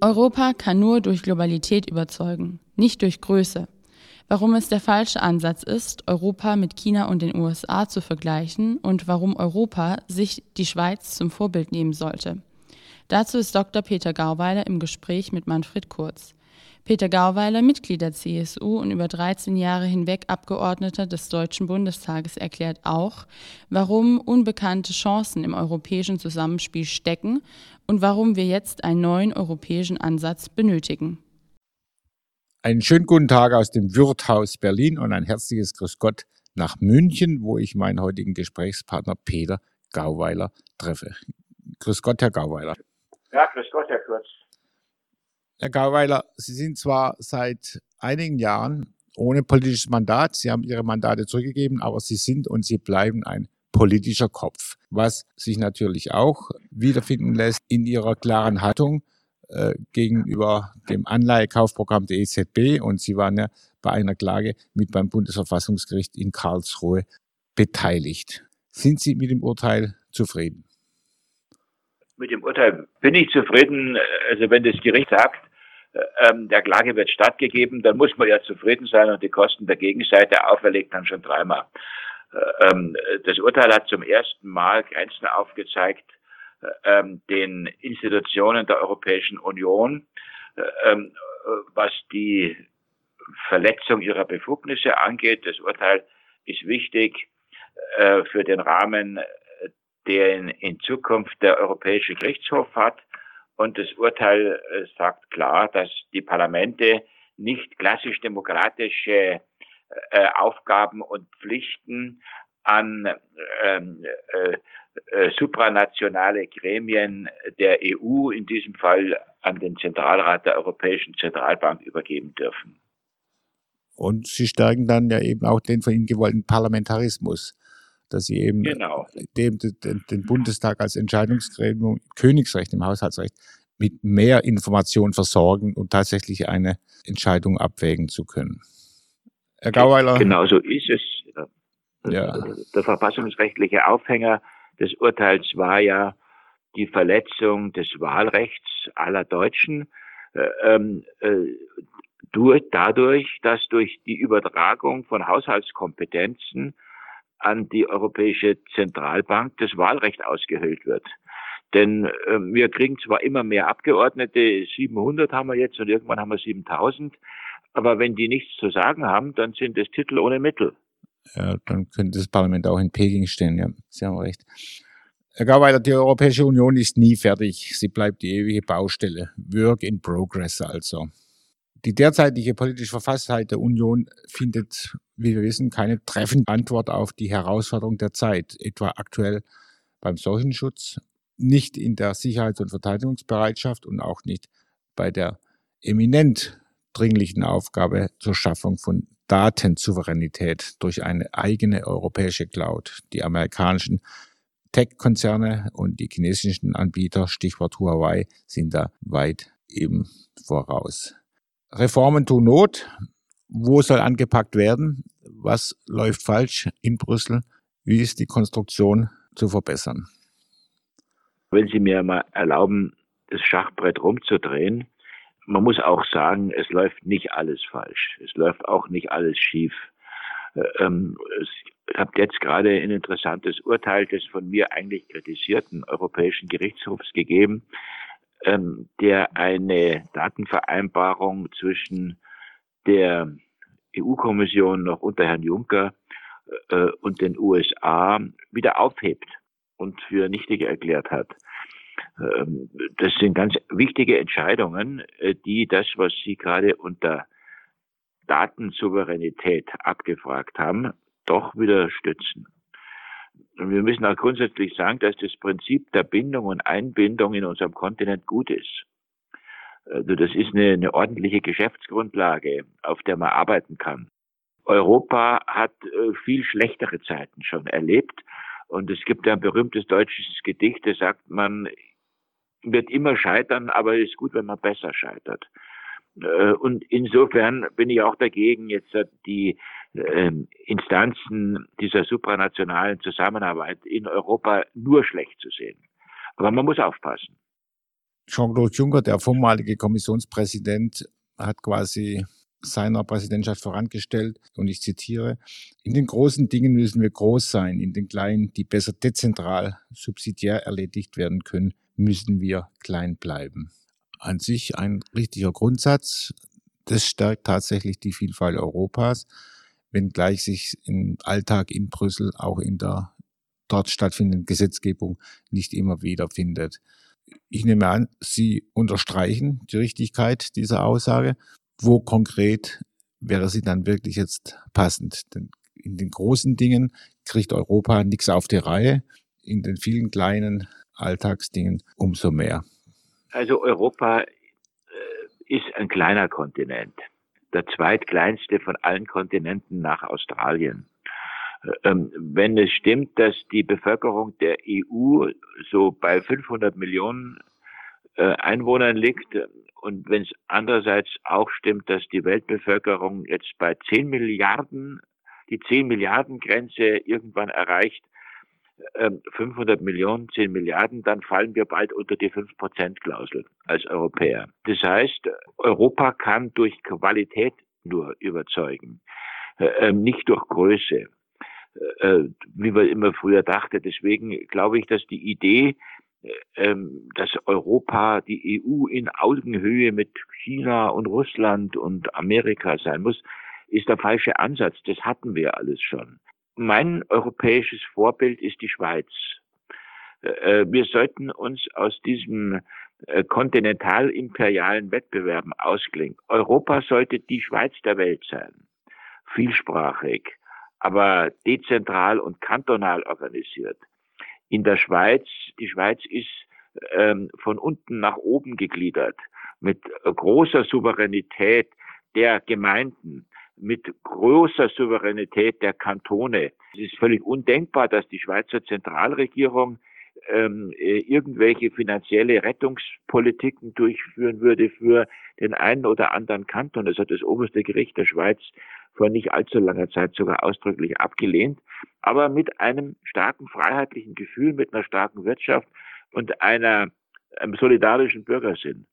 Europa kann nur durch Globalität überzeugen, nicht durch Größe. Warum es der falsche Ansatz ist, Europa mit China und den USA zu vergleichen und warum Europa sich die Schweiz zum Vorbild nehmen sollte. Dazu ist Dr. Peter Gauweiler im Gespräch mit Manfred Kurz. Peter Gauweiler, Mitglied der CSU und über 13 Jahre hinweg Abgeordneter des Deutschen Bundestages, erklärt auch, warum unbekannte Chancen im europäischen Zusammenspiel stecken und warum wir jetzt einen neuen europäischen Ansatz benötigen. Einen schönen guten Tag aus dem Wirthaus Berlin und ein herzliches Grüß Gott nach München, wo ich meinen heutigen Gesprächspartner Peter Gauweiler treffe. Grüß Gott, Herr Gauweiler. Ja, grüß Gott, Herr Kurz. Herr Gauweiler, Sie sind zwar seit einigen Jahren ohne politisches Mandat, Sie haben Ihre Mandate zurückgegeben, aber Sie sind und Sie bleiben ein politischer Kopf, was sich natürlich auch wiederfinden lässt in Ihrer klaren Haltung äh, gegenüber dem Anleihekaufprogramm der EZB und Sie waren ja bei einer Klage mit beim Bundesverfassungsgericht in Karlsruhe beteiligt. Sind Sie mit dem Urteil zufrieden? Mit dem Urteil bin ich zufrieden. Also wenn das Gericht sagt, ähm, der Klage wird stattgegeben, dann muss man ja zufrieden sein und die Kosten der Gegenseite auferlegt dann schon dreimal. Äh, ähm, das Urteil hat zum ersten Mal Grenzen aufgezeigt äh, ähm, den Institutionen der Europäischen Union, äh, ähm, was die Verletzung ihrer Befugnisse angeht. Das Urteil ist wichtig äh, für den Rahmen, den in Zukunft der Europäische Gerichtshof hat. Und das Urteil äh, sagt klar, dass die Parlamente nicht klassisch demokratische äh, Aufgaben und Pflichten an ähm, äh, äh, supranationale Gremien der EU, in diesem Fall an den Zentralrat der Europäischen Zentralbank übergeben dürfen. Und sie stärken dann ja eben auch den von Ihnen gewollten Parlamentarismus dass sie eben genau. dem, den, den Bundestag als Entscheidungsgremium, Königsrecht im Haushaltsrecht, mit mehr Informationen versorgen, um tatsächlich eine Entscheidung abwägen zu können. Herr Gauweiler. Genau so ist es. Ja. Der verfassungsrechtliche Aufhänger des Urteils war ja die Verletzung des Wahlrechts aller Deutschen äh, ähm, äh, durch, dadurch, dass durch die Übertragung von Haushaltskompetenzen an die Europäische Zentralbank das Wahlrecht ausgehöhlt wird. Denn äh, wir kriegen zwar immer mehr Abgeordnete, 700 haben wir jetzt und irgendwann haben wir 7000, aber wenn die nichts zu sagen haben, dann sind es Titel ohne Mittel. Ja, dann könnte das Parlament auch in Peking stehen, ja, Sie haben recht. Herr Gauweiler, die Europäische Union ist nie fertig. Sie bleibt die ewige Baustelle. Work in progress also. Die derzeitige politische Verfasstheit der Union findet, wie wir wissen, keine treffende Antwort auf die Herausforderung der Zeit, etwa aktuell beim Seuchenschutz, nicht in der Sicherheits- und Verteidigungsbereitschaft und auch nicht bei der eminent dringlichen Aufgabe zur Schaffung von Datensouveränität durch eine eigene europäische Cloud. Die amerikanischen Tech-Konzerne und die chinesischen Anbieter, Stichwort Huawei, sind da weit eben voraus. Reformen tun Not. Wo soll angepackt werden? Was läuft falsch in Brüssel? Wie ist die Konstruktion zu verbessern? Wenn Sie mir mal erlauben, das Schachbrett rumzudrehen, man muss auch sagen, es läuft nicht alles falsch. Es läuft auch nicht alles schief. Äh, ähm, ich habe jetzt gerade ein interessantes Urteil des von mir eigentlich kritisierten Europäischen Gerichtshofs gegeben, ähm, der eine Datenvereinbarung zwischen der EU-Kommission noch unter Herrn Juncker äh, und den USA wieder aufhebt und für nichtig erklärt hat. Ähm, das sind ganz wichtige Entscheidungen, äh, die das, was Sie gerade unter Datensouveränität abgefragt haben, doch wieder stützen. Wir müssen auch grundsätzlich sagen, dass das Prinzip der Bindung und Einbindung in unserem Kontinent gut ist. Also das ist eine, eine ordentliche Geschäftsgrundlage, auf der man arbeiten kann. Europa hat äh, viel schlechtere Zeiten schon erlebt. Und es gibt ein berühmtes deutsches Gedicht, da sagt man, wird immer scheitern, aber es ist gut, wenn man besser scheitert. Äh, und insofern bin ich auch dagegen, jetzt die Instanzen dieser supranationalen Zusammenarbeit in Europa nur schlecht zu sehen. Aber man muss aufpassen. Jean-Claude Juncker, der vormalige Kommissionspräsident, hat quasi seiner Präsidentschaft vorangestellt, und ich zitiere, in den großen Dingen müssen wir groß sein, in den kleinen, die besser dezentral, subsidiär erledigt werden können, müssen wir klein bleiben. An sich ein richtiger Grundsatz. Das stärkt tatsächlich die Vielfalt Europas, wenngleich sich im Alltag in Brüssel auch in der dort stattfindenden Gesetzgebung nicht immer wiederfindet. Ich nehme an, Sie unterstreichen die Richtigkeit dieser Aussage wo konkret wäre sie dann wirklich jetzt passend? Denn in den großen Dingen kriegt Europa nichts auf die Reihe, in den vielen kleinen Alltagsdingen umso mehr. Also Europa äh, ist ein kleiner Kontinent, der zweitkleinste von allen Kontinenten nach Australien. Ähm, wenn es stimmt, dass die Bevölkerung der EU so bei 500 Millionen äh, Einwohnern liegt und wenn es andererseits auch stimmt, dass die Weltbevölkerung jetzt bei 10 Milliarden, die 10 Milliarden Grenze irgendwann erreicht, 500 ähm, Millionen, 10 Milliarden, dann fallen wir bald unter die 5%-Klausel als Europäer. Das heißt, Europa kann durch Qualität nur überzeugen, äh, ähm, nicht durch Größe, äh, wie man immer früher dachte. Deswegen glaube ich, dass die Idee, ähm, dass Europa, die EU in Augenhöhe mit China und Russland und Amerika sein muss, ist der falsche Ansatz. Das hatten wir alles schon. Mein europäisches Vorbild ist die Schweiz. Äh, wir sollten uns aus diesem äh, kontinental-imperialen Wettbewerben ausklingen. Europa sollte die Schweiz der Welt sein. Vielsprachig, aber dezentral und kantonal organisiert in der Schweiz. Die Schweiz ist ähm, von unten nach oben gegliedert mit großer Souveränität der Gemeinden, mit großer Souveränität der Kantone. Es ist völlig undenkbar, dass die Schweizer Zentralregierung ähm, äh, irgendwelche finanzielle Rettungspolitiken durchführen würde für den einen oder anderen Kanton. Das hat das oberste Gericht der Schweiz vor nicht allzu langer Zeit sogar ausdrücklich abgelehnt. Aber mit einem starken freiheitlichen Gefühl, mit einer starken Wirtschaft und einer, einem solidarischen Bürgersinn.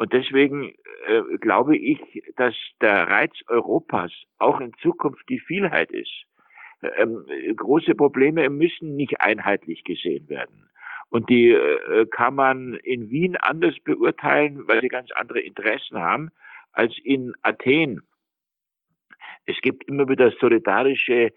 Und deswegen äh, glaube ich, dass der Reiz Europas auch in Zukunft die Vielheit ist. Ähm, große Probleme müssen nicht einheitlich gesehen werden. Und die äh, kann man in Wien anders beurteilen, weil sie ganz andere Interessen haben, als in Athen. Es gibt immer wieder solidarische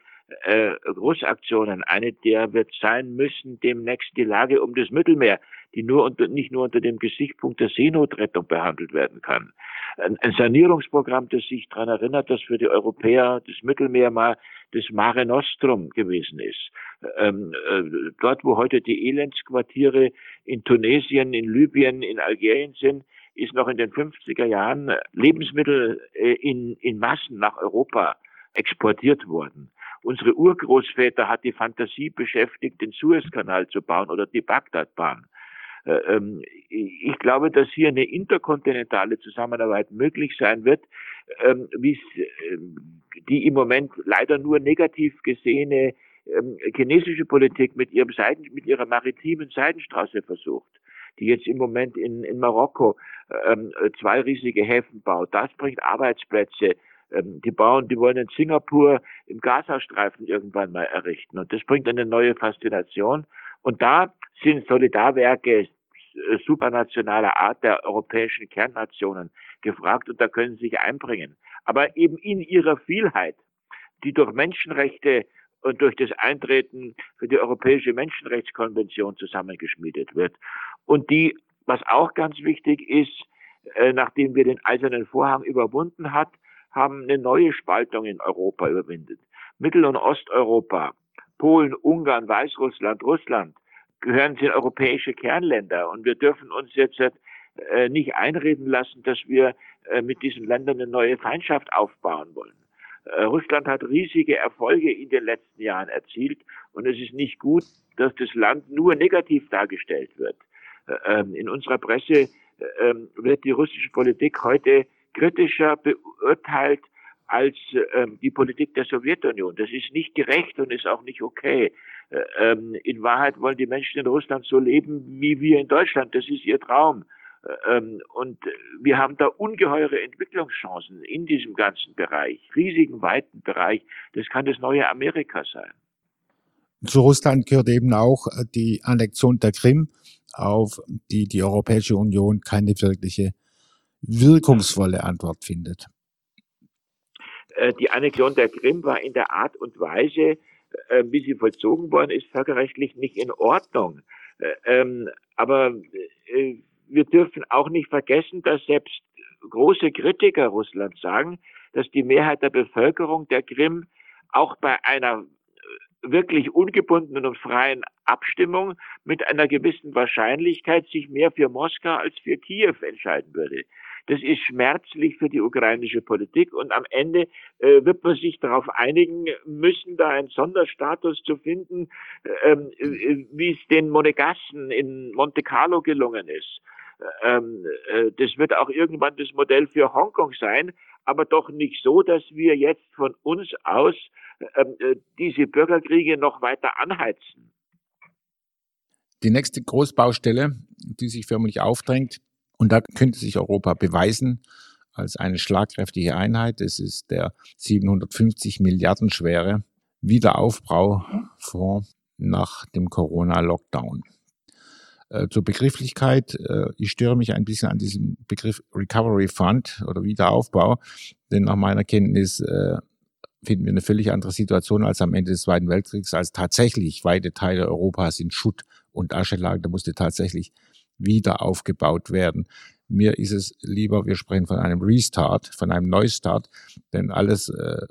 äh, Großaktionen. Eine der wird sein müssen demnächst die Lage um das Mittelmeer, die nur unter, nicht nur unter dem Gesichtspunkt der Seenotrettung behandelt werden kann. Ein, ein Sanierungsprogramm, das sich daran erinnert, dass für die Europäer das Mittelmeer mal das Mare Nostrum gewesen ist. Ähm, äh, dort, wo heute die Elendsquartiere in Tunesien, in Libyen, in Algerien sind, ist noch in den 50er Jahren Lebensmittel äh, in, in Massen nach Europa exportiert worden. Unsere Urgroßväter hat die Fantasie beschäftigt, den Suezkanal zu bauen oder die Bagdadbahn. Äh, ähm, ich glaube, dass hier eine interkontinentale Zusammenarbeit möglich sein wird, ähm, ähm, die im Moment leider nur negativ gesehene chinesische Politik mit ihrem Seiten, mit ihrer maritimen Seidenstraße versucht, die jetzt im Moment in, in Marokko zwei riesige Häfen baut. Das bringt Arbeitsplätze die bauen, die wollen in Singapur im Gazastreifen irgendwann mal errichten. Und das bringt eine neue Faszination. Und da sind Solidarwerke äh, supranationaler Art der europäischen Kernnationen gefragt und da können sie sich einbringen. Aber eben in ihrer Vielheit, die durch Menschenrechte und durch das Eintreten für die Europäische Menschenrechtskonvention zusammengeschmiedet wird. Und die, was auch ganz wichtig ist, äh, nachdem wir den eisernen Vorhang überwunden hat, haben eine neue Spaltung in Europa überwindet. Mittel- und Osteuropa, Polen, Ungarn, Weißrussland, Russland gehören zu den europäische Kernländer und wir dürfen uns jetzt äh, nicht einreden lassen, dass wir äh, mit diesen Ländern eine neue Feindschaft aufbauen wollen. Äh, Russland hat riesige Erfolge in den letzten Jahren erzielt und es ist nicht gut, dass das Land nur negativ dargestellt wird. Ähm, in unserer Presse ähm, wird die russische Politik heute kritischer beurteilt als ähm, die Politik der Sowjetunion. Das ist nicht gerecht und ist auch nicht okay. Äh, ähm, in Wahrheit wollen die Menschen in Russland so leben wie wir in Deutschland. Das ist ihr Traum. Ähm, und wir haben da ungeheure Entwicklungschancen in diesem ganzen Bereich, riesigen, weiten Bereich. Das kann das neue Amerika sein. Zu Russland gehört eben auch die Annexion der Krim, auf die die Europäische Union keine wirkliche wirkungsvolle Antwort findet. Äh, die Annexion der Krim war in der Art und Weise, äh, wie sie vollzogen worden ist, völkerrechtlich nicht in Ordnung. Äh, ähm, aber wir dürfen auch nicht vergessen, dass selbst große Kritiker Russlands sagen, dass die Mehrheit der Bevölkerung der Krim auch bei einer wirklich ungebundenen und freien Abstimmung mit einer gewissen Wahrscheinlichkeit sich mehr für Moskau als für Kiew entscheiden würde. Das ist schmerzlich für die ukrainische Politik und am Ende äh, wird man sich darauf einigen müssen, da einen Sonderstatus zu finden, ähm, äh, wie es den Monegassen in Monte Carlo gelungen ist. Ähm, äh, das wird auch irgendwann das Modell für Hongkong sein, aber doch nicht so, dass wir jetzt von uns aus ähm, äh, diese Bürgerkriege noch weiter anheizen. Die nächste Großbaustelle, die sich förmlich aufdrängt, und da könnte sich Europa beweisen als eine schlagkräftige Einheit. Es ist der 750 Milliarden schwere Wiederaufbaufonds nach dem Corona-Lockdown. Äh, zur Begrifflichkeit, äh, ich störe mich ein bisschen an diesem Begriff Recovery Fund oder Wiederaufbau, denn nach meiner Kenntnis äh, finden wir eine völlig andere Situation als am Ende des Zweiten Weltkriegs, als tatsächlich weite Teile Europas in Schutt und Asche lagen. Da musste tatsächlich wieder aufgebaut werden. Mir ist es lieber, wir sprechen von einem Restart, von einem Neustart, denn alles, äh,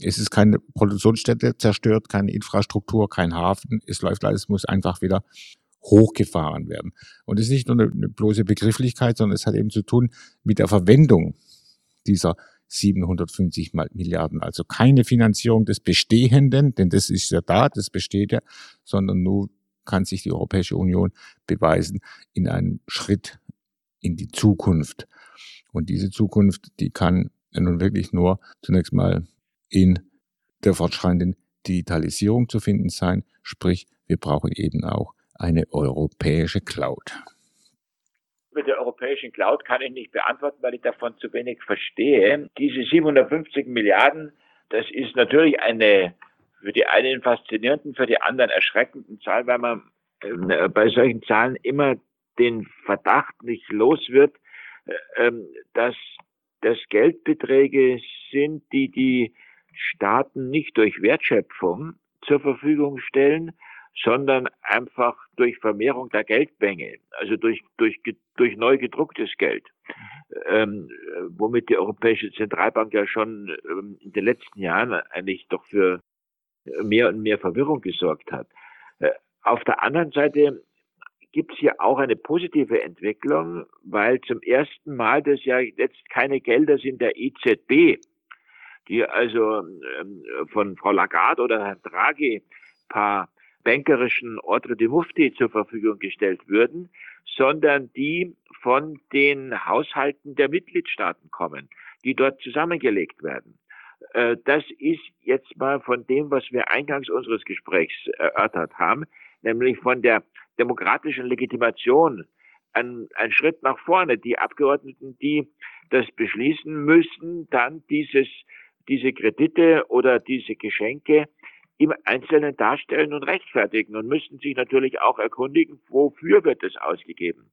es ist keine Produktionsstätte zerstört, keine Infrastruktur, kein Hafen, es läuft alles, muss einfach wieder hochgefahren werden. Und es ist nicht nur eine, eine bloße Begrifflichkeit, sondern es hat eben zu tun mit der Verwendung dieser 750 Milliarden. Also keine Finanzierung des Bestehenden, denn das ist ja da, das besteht ja, sondern nur kann sich die Europäische Union beweisen in einem Schritt in die Zukunft. Und diese Zukunft, die kann nun wirklich nur zunächst mal in der fortschreitenden Digitalisierung zu finden sein. Sprich, wir brauchen eben auch eine europäische Cloud. Mit der europäischen Cloud kann ich nicht beantworten, weil ich davon zu wenig verstehe. Diese 750 Milliarden, das ist natürlich eine für die einen faszinierenden, für die anderen erschreckenden Zahl, weil man äh, bei solchen Zahlen immer den Verdacht nicht los wird, äh, dass das Geldbeträge sind, die die Staaten nicht durch Wertschöpfung zur Verfügung stellen, sondern einfach durch Vermehrung der Geldmenge, also durch, durch, durch neu gedrucktes Geld, ähm, womit die Europäische Zentralbank ja schon ähm, in den letzten Jahren eigentlich doch für mehr und mehr Verwirrung gesorgt hat. Äh, auf der anderen Seite gibt es hier auch eine positive Entwicklung, weil zum ersten Mal das ja jetzt keine Gelder sind der EZB, die also ähm, von Frau Lagarde oder Herrn Draghi paar bankerischen Ordre de Mufti zur Verfügung gestellt würden, sondern die von den Haushalten der Mitgliedstaaten kommen, die dort zusammengelegt werden. Äh, das ist jetzt mal von dem, was wir eingangs unseres Gesprächs erörtert haben, nämlich von der demokratischen Legitimation ein, ein Schritt nach vorne. Die Abgeordneten, die das beschließen müssen, dann dieses, diese Kredite oder diese Geschenke im Einzelnen darstellen und rechtfertigen und müssen sich natürlich auch erkundigen, wofür wird es ausgegeben.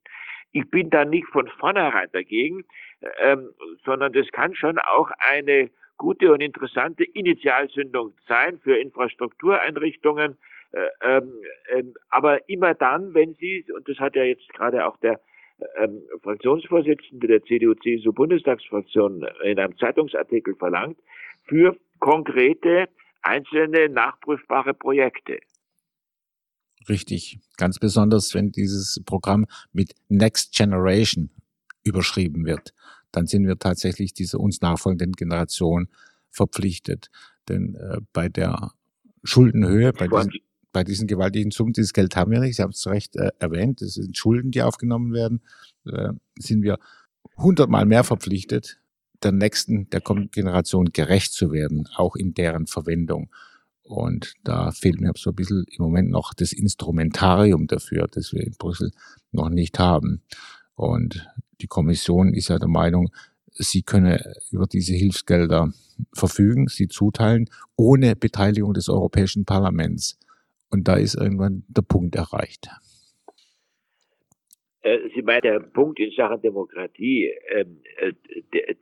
Ich bin da nicht von vornherein dagegen, ähm, sondern das kann schon auch eine gute und interessante Initialzündung sein für Infrastruktureinrichtungen, äh, ähm, ähm, aber immer dann, wenn sie, und das hat ja jetzt gerade auch der ähm, Fraktionsvorsitzende der CDU-CSU-Bundestagsfraktion in einem Zeitungsartikel verlangt, für konkrete einzelne nachprüfbare Projekte. Richtig. Ganz besonders, wenn dieses Programm mit Next Generation überschrieben wird, dann sind wir tatsächlich dieser uns nachfolgenden Generation verpflichtet. Denn äh, bei der Schuldenhöhe, bei diesen, bei diesen gewaltigen Summen, dieses Geld haben wir nicht, Sie haben es zu Recht äh, erwähnt, es sind Schulden, die aufgenommen werden, äh, sind wir hundertmal mehr verpflichtet, der nächsten, der kommenden Generation gerecht zu werden, auch in deren Verwendung. Und da fehlt mir so ein bisschen im Moment noch das Instrumentarium dafür, das wir in Brüssel noch nicht haben. Und die Kommission ist ja der Meinung, sie könne über diese Hilfsgelder verfügen, sie zuteilen, ohne Beteiligung des Europäischen Parlaments. Und da ist irgendwann der Punkt erreicht. Äh, sie meinen, der Punkt in Sachen Demokratie, ähm, äh,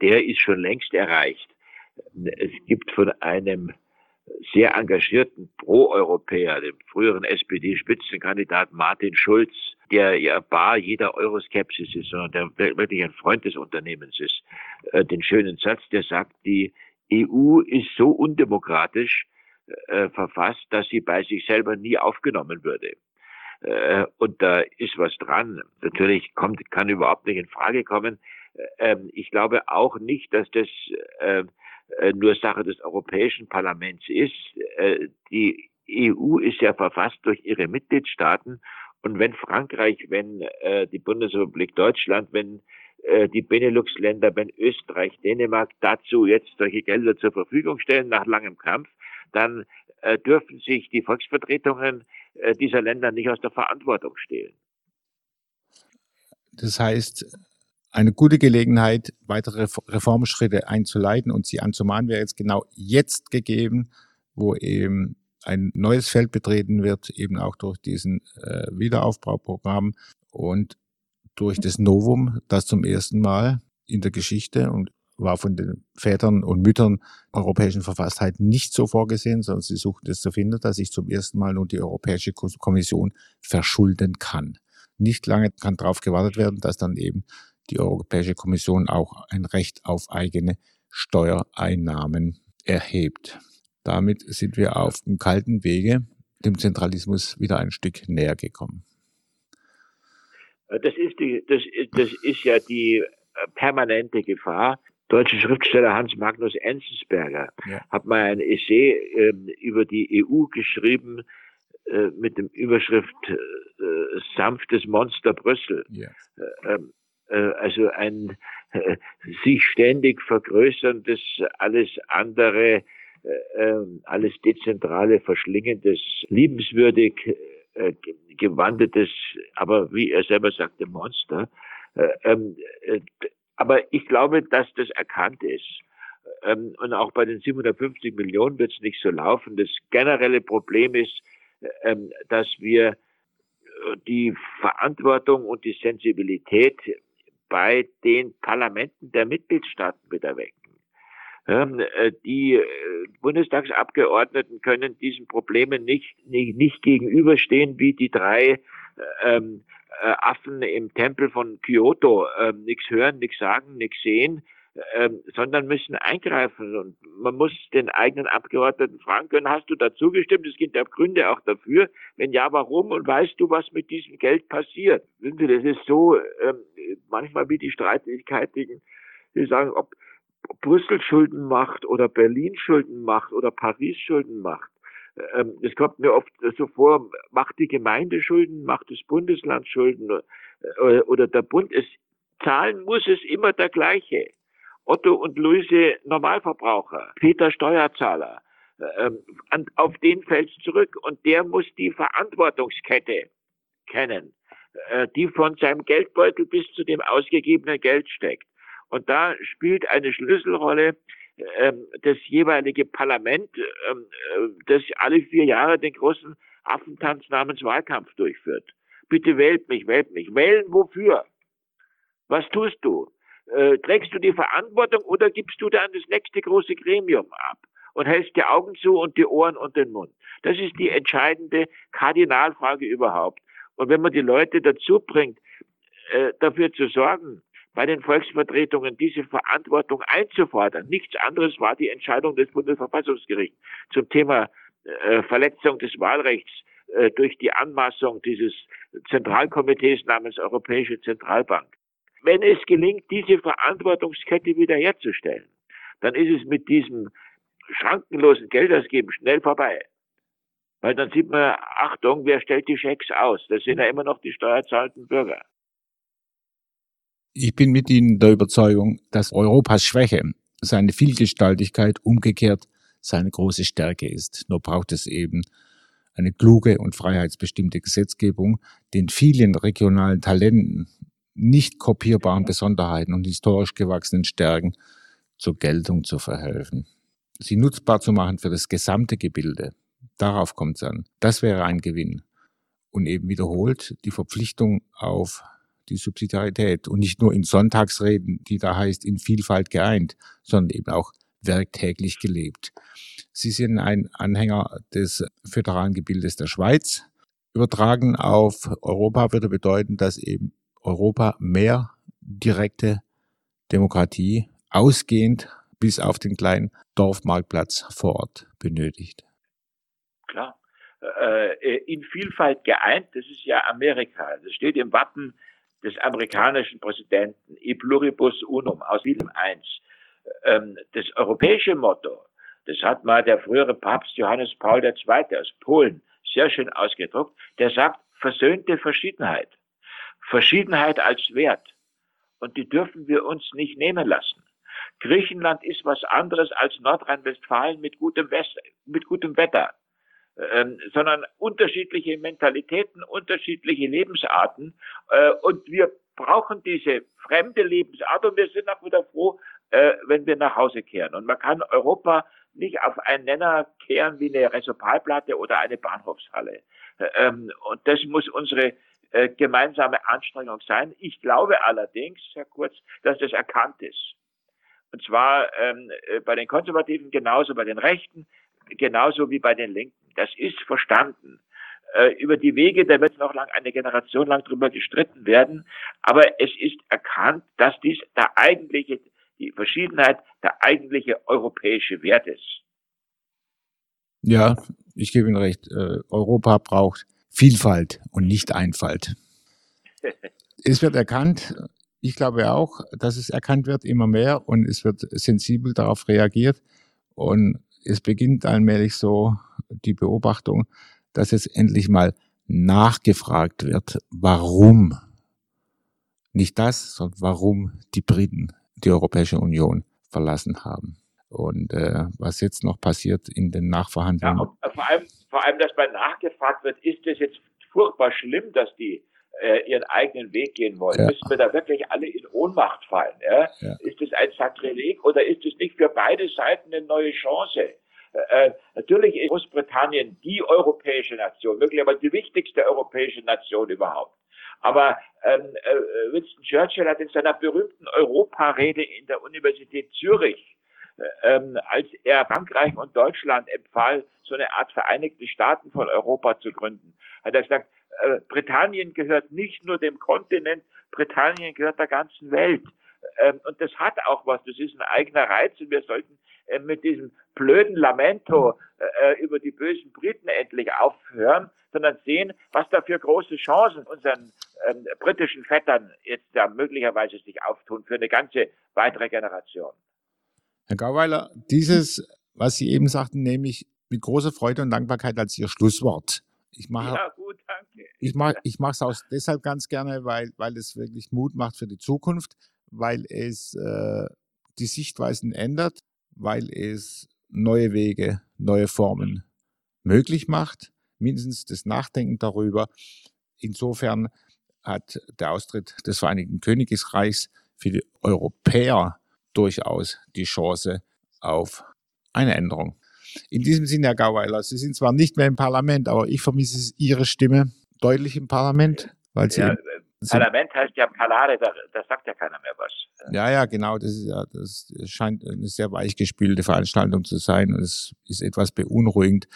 der ist schon längst erreicht. Es gibt von einem sehr engagierten Pro-Europäer, dem früheren SPD-Spitzenkandidaten Martin Schulz, der ja bar jeder Euroskepsis ist, sondern der wirklich ein Freund des Unternehmens ist, äh, den schönen Satz, der sagt, die EU ist so undemokratisch äh, verfasst, dass sie bei sich selber nie aufgenommen würde. Äh, und da ist was dran. Natürlich kommt, kann überhaupt nicht in Frage kommen. Äh, ähm, ich glaube auch nicht, dass das äh, äh, nur Sache des Europäischen Parlaments ist. Äh, die EU ist ja verfasst durch ihre Mitgliedstaaten. Und wenn Frankreich, wenn äh, die Bundesrepublik Deutschland, wenn die Benelux-Länder, wenn Österreich, Dänemark dazu jetzt solche Gelder zur Verfügung stellen nach langem Kampf, dann dürfen sich die Volksvertretungen dieser Länder nicht aus der Verantwortung stehlen. Das heißt, eine gute Gelegenheit, weitere Reformschritte einzuleiten und sie anzumahnen, wäre jetzt genau jetzt gegeben, wo eben ein neues Feld betreten wird, eben auch durch diesen äh, Wiederaufbauprogramm und durch das Novum, das zum ersten Mal in der Geschichte und war von den Vätern und Müttern europäischen Verfasstheit nicht so vorgesehen, sondern sie suchten es zu finden, dass sich zum ersten Mal nun die Europäische Kommission verschulden kann. Nicht lange kann darauf gewartet werden, dass dann eben die Europäische Kommission auch ein Recht auf eigene Steuereinnahmen erhebt. Damit sind wir auf dem kalten Wege dem Zentralismus wieder ein Stück näher gekommen. Das ist, die, das, das ist ja die äh, permanente Gefahr. Deutsche Schriftsteller Hans Magnus Enzensberger ja. hat mal ein Essay äh, über die EU geschrieben äh, mit dem Überschrift äh, Sanftes Monster Brüssel. Ja. Äh, ähm, äh, also ein sich ständig vergrößerndes, alles andere, alles dezentrale, verschlingendes, liebenswürdig gewandetes, aber wie er selber sagte, Monster. Ähm, aber ich glaube, dass das erkannt ist. Ähm, und auch bei den 750 Millionen wird es nicht so laufen. Das generelle Problem ist, dass wir die Verantwortung und die Sensibilität bei den Parlamenten der Mitgliedstaaten wieder wecken. Ähm, äh, die äh, Bundestagsabgeordneten können diesen Problemen nicht, nicht, nicht gegenüberstehen wie die drei ähm, äh, Affen im Tempel von Kyoto. Ähm, nichts hören, nichts sagen, nichts sehen ähm, sondern müssen eingreifen. Und man muss den eigenen Abgeordneten fragen können, hast du dazu gestimmt? Es gibt ja Gründe auch dafür. Wenn ja, warum? Und weißt du, was mit diesem Geld passiert? Wissen Sie, das ist so ähm, manchmal wie die Streitigkeiten, die sagen, ob Brüssel Schulden macht oder Berlin Schulden macht oder Paris Schulden macht. Ähm, es kommt mir oft so vor, macht die Gemeinde Schulden, macht das Bundesland Schulden äh, oder der Bund. Es zahlen muss es immer der gleiche. Otto und Luise Normalverbraucher, Peter Steuerzahler, ähm, auf den fällt es zurück und der muss die Verantwortungskette kennen, äh, die von seinem Geldbeutel bis zu dem ausgegebenen Geld steckt. Und da spielt eine Schlüsselrolle ähm, das jeweilige Parlament, ähm, äh, das alle vier Jahre den großen Affentanz namens Wahlkampf durchführt. Bitte wählt mich, wählt mich. Wählen wofür? Was tust du? äh, trägst du die Verantwortung oder gibst du dann das nächste große Gremium ab und hältst die Augen zu und die Ohren und den Mund? Das ist die entscheidende Kardinalfrage überhaupt. Und wenn man die Leute dazu bringt, äh, dafür zu sorgen, bei den Volksvertretungen diese Verantwortung einzufordern. Nichts anderes war die Entscheidung des Bundesverfassungsgerichts zum Thema äh, Verletzung des Wahlrechts äh, durch die Anmaßung dieses Zentralkomitees namens Europäische Zentralbank wenn es gelingt, diese Verantwortungskette wiederherzustellen, dann ist es mit diesem schrankenlosen Geldausgeben schnell vorbei. Weil dann sieht man, Achtung, wer stellt die Schecks aus? Das sind ja immer noch die steuerzahlenden Bürger. Ich bin mit Ihnen der Überzeugung, dass Europas Schwäche, seine Vielgestaltigkeit umgekehrt seine große Stärke ist. Nur braucht es eben eine kluge und freiheitsbestimmte Gesetzgebung, den vielen regionalen Talenten nicht kopierbaren Besonderheiten und historisch gewachsenen Stärken zur Geltung zu verhelfen. Sie nutzbar zu machen für das gesamte Gebilde. Darauf kommt es an. Das wäre ein Gewinn. Und eben wiederholt die Verpflichtung auf die Subsidiarität und nicht nur in Sonntagsreden, die da heißt, in Vielfalt geeint, sondern eben auch werktäglich gelebt. Sie sind ein Anhänger des föderalen Gebildes der Schweiz. Übertragen auf Europa würde bedeuten, dass eben Europa mehr direkte Demokratie ausgehend bis auf den kleinen Dorfmarktplatz vor Ort benötigt. Klar. Äh, in Vielfalt geeint, das ist ja Amerika. Das steht im Wappen des amerikanischen Präsidenten, e pluribus unum, aus Wilhelm I. Ähm, das europäische Motto, das hat mal der frühere Papst Johannes Paul II. aus Polen sehr schön ausgedruckt, der sagt, versöhnte Verschiedenheit. Verschiedenheit als Wert. Und die dürfen wir uns nicht nehmen lassen. Griechenland ist was anderes als Nordrhein-Westfalen mit mit gutem Wetter, ähm, sondern unterschiedliche Mentalitäten, unterschiedliche Lebensarten. Äh, und wir brauchen diese fremde Lebensart und wir sind auch wieder froh, äh, wenn wir nach Hause kehren. Und man kann Europa nicht auf einen Nenner kehren wie eine Resopalplatte oder eine Bahnhofshalle. Ähm, und das muss unsere äh, gemeinsame Anstrengung sein. Ich glaube allerdings, Herr Kurz, dass das erkannt ist. Und zwar ähm, äh, bei den Konservativen genauso, bei den Rechten genauso wie bei den Linken. Das ist verstanden. Äh, über die Wege, da wird noch lang eine Generation lang drüber gestritten werden. Aber es ist erkannt, dass dies der eigentliche, die Verschiedenheit der eigentliche europäische Wert ist. Ja, ich gebe Ihnen recht. Äh, Europa braucht Vielfalt und nicht Einfalt. es wird erkannt, ich glaube auch, dass es erkannt wird immer mehr und es wird sensibel darauf reagiert und es beginnt allmählich so die Beobachtung, dass jetzt endlich mal nachgefragt wird, warum nicht das, sondern warum die Briten die Europäische Union verlassen haben. Und äh, was jetzt noch passiert in den Nachverhandlungen. Ja, vor allem, vor allem, dass mal nachgefragt wird, ist es jetzt furchtbar schlimm, dass die äh, ihren eigenen Weg gehen wollen. Ja. Müssen wir da wirklich alle in Ohnmacht fallen? Ja. Ist es ein Sakrileg oder ist es nicht für beide Seiten eine neue Chance? Äh, äh natürlich ist Großbritannien die europäische Nation, möglicherweise die wichtigste europäische Nation überhaupt. Aber ähm, äh, Winston Churchill hat in seiner berühmten Europarede in der Universität Zürich ähm, als er Frankreich und Deutschland empfahl, so eine Art Vereinigte Staaten von Europa zu gründen, hat er gesagt, äh, Britannien gehört nicht nur dem Kontinent, Britannien gehört der ganzen Welt. Ähm, und das hat auch was, das ist ein eigener Reiz und wir sollten äh, mit diesem blöden Lamento äh, äh über die bösen Briten endlich aufhören, sondern sehen, was da für große Chancen unseren ähm, britischen Vettern jetzt da möglicherweise sich auftun für eine ganze weitere Generation. Herr Gauweiler, dieses, was Sie eben sagten, nehme ich mit großer Freude und Dankbarkeit als Ihr Schlusswort. Ich mache, ja, gut, danke. Ich mache ich es auch deshalb ganz gerne, weil, weil es wirklich Mut macht für die Zukunft, weil es äh, die Sichtweisen ändert, weil es neue Wege, neue Formen möglich macht, mindestens das Nachdenken darüber. Insofern hat der Austritt des Vereinigten Königreichs für die Europäer durchaus die Chance auf eine Änderung. In diesem Sinne, Herr Gauweiler, Sie sind zwar nicht mehr im Parlament, aber ich vermisse Ihre Stimme deutlich im Parlament, weil Sie. Ja, Parlament heißt ja Palare, da, da, sagt ja keiner mehr was. Ja, ja, genau. Das, ist ja, das scheint eine sehr weichgespülte Veranstaltung zu sein. Und es ist etwas beunruhigend,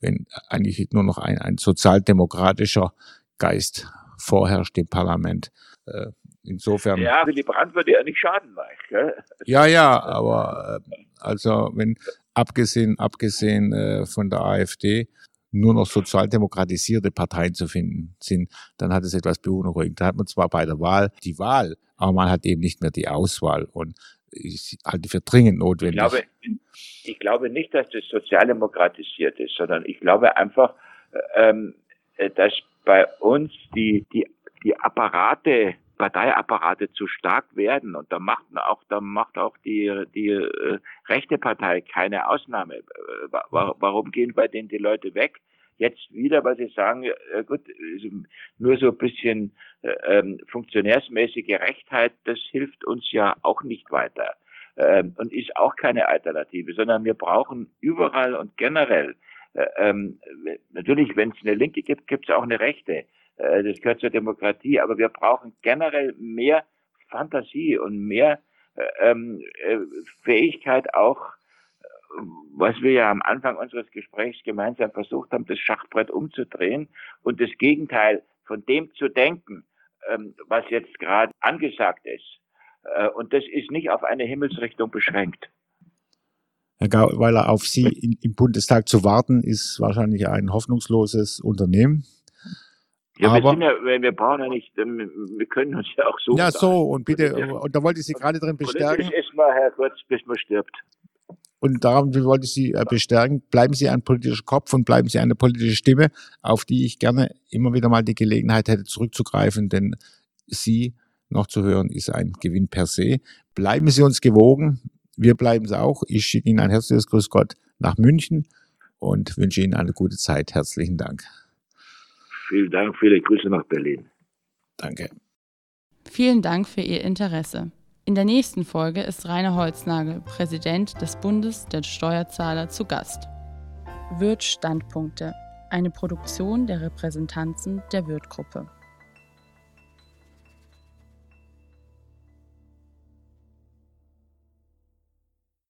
wenn eigentlich nur noch ein, ein sozialdemokratischer Geist vorherrscht im Parlament. Äh, insofern. Ja, Willy Brandt würde ja nicht schaden, gell? Ja, ja, aber äh, also wenn abgesehen, abgesehen äh, von der AfD nur noch sozialdemokratisierte Parteien zu finden sind, dann hat es etwas beunruhigend. Da hat man zwar bei der Wahl die Wahl, aber man hat eben nicht mehr die Auswahl und ich halte für dringend notwendig. Ich glaube, ich glaube nicht, dass das sozialdemokratisiert ist, sondern ich glaube einfach, ähm, dass bei uns die, die, die Apparate, Parteiapparate zu stark werden. Und da macht auch, da macht auch die, die äh, rechte Partei keine Ausnahme. Warum gehen bei denen die Leute weg? jetzt wieder, weil Sie sagen, äh, gut, nur so ein bisschen äh, ähm, funktionärsmäßige Rechtheit, das hilft uns ja auch nicht weiter ähm, und ist auch keine Alternative, sondern wir brauchen überall und generell, äh, ähm, natürlich, wenn es eine Linke gibt, gibt es auch eine Rechte. Äh, das gehört zur Demokratie, aber wir brauchen generell mehr Fantasie und mehr äh, ähm, äh, Fähigkeit auch, was wir ja am Anfang unseres Gesprächs gemeinsam versucht haben, das Schachbrett umzudrehen und das Gegenteil von dem zu denken, ähm, was jetzt gerade angesagt ist. Äh, und das ist nicht auf eine Himmelsrichtung beschränkt. Herr Gauweiler, auf Sie in, im Bundestag zu warten, ist wahrscheinlich ein hoffnungsloses Unternehmen. Ja, aber, wir, ja, wir brauchen ja nicht, wir können uns ja auch so. Ja, so, und bitte, und da wollte ich Sie gerade drin bestärken. Politisch ist mal, Herr Kurz, bis man stirbt. Und darum wollte ich Sie äh, bestärken, bleiben Sie ein politischer Kopf und bleiben Sie eine politische Stimme, auf die ich gerne immer wieder mal die Gelegenheit hätte zurückzugreifen, denn Sie noch zu hören ist ein Gewinn per se. Bleiben Sie uns gewogen, wir bleiben es auch. Ich schicke Ihnen ein herzliches Grüß Gott nach München und wünsche Ihnen eine gute Zeit. Herzlichen Dank. Vielen Dank, viele Grüße nach Berlin. Danke. Vielen Dank für Ihr Interesse. In der nächsten Folge ist Rainer Holznagel, Präsident des Bundes der Steuerzahler, zu Gast. Wirt Standpunkte, eine Produktion der Repräsentanzen der Wirt-Gruppe.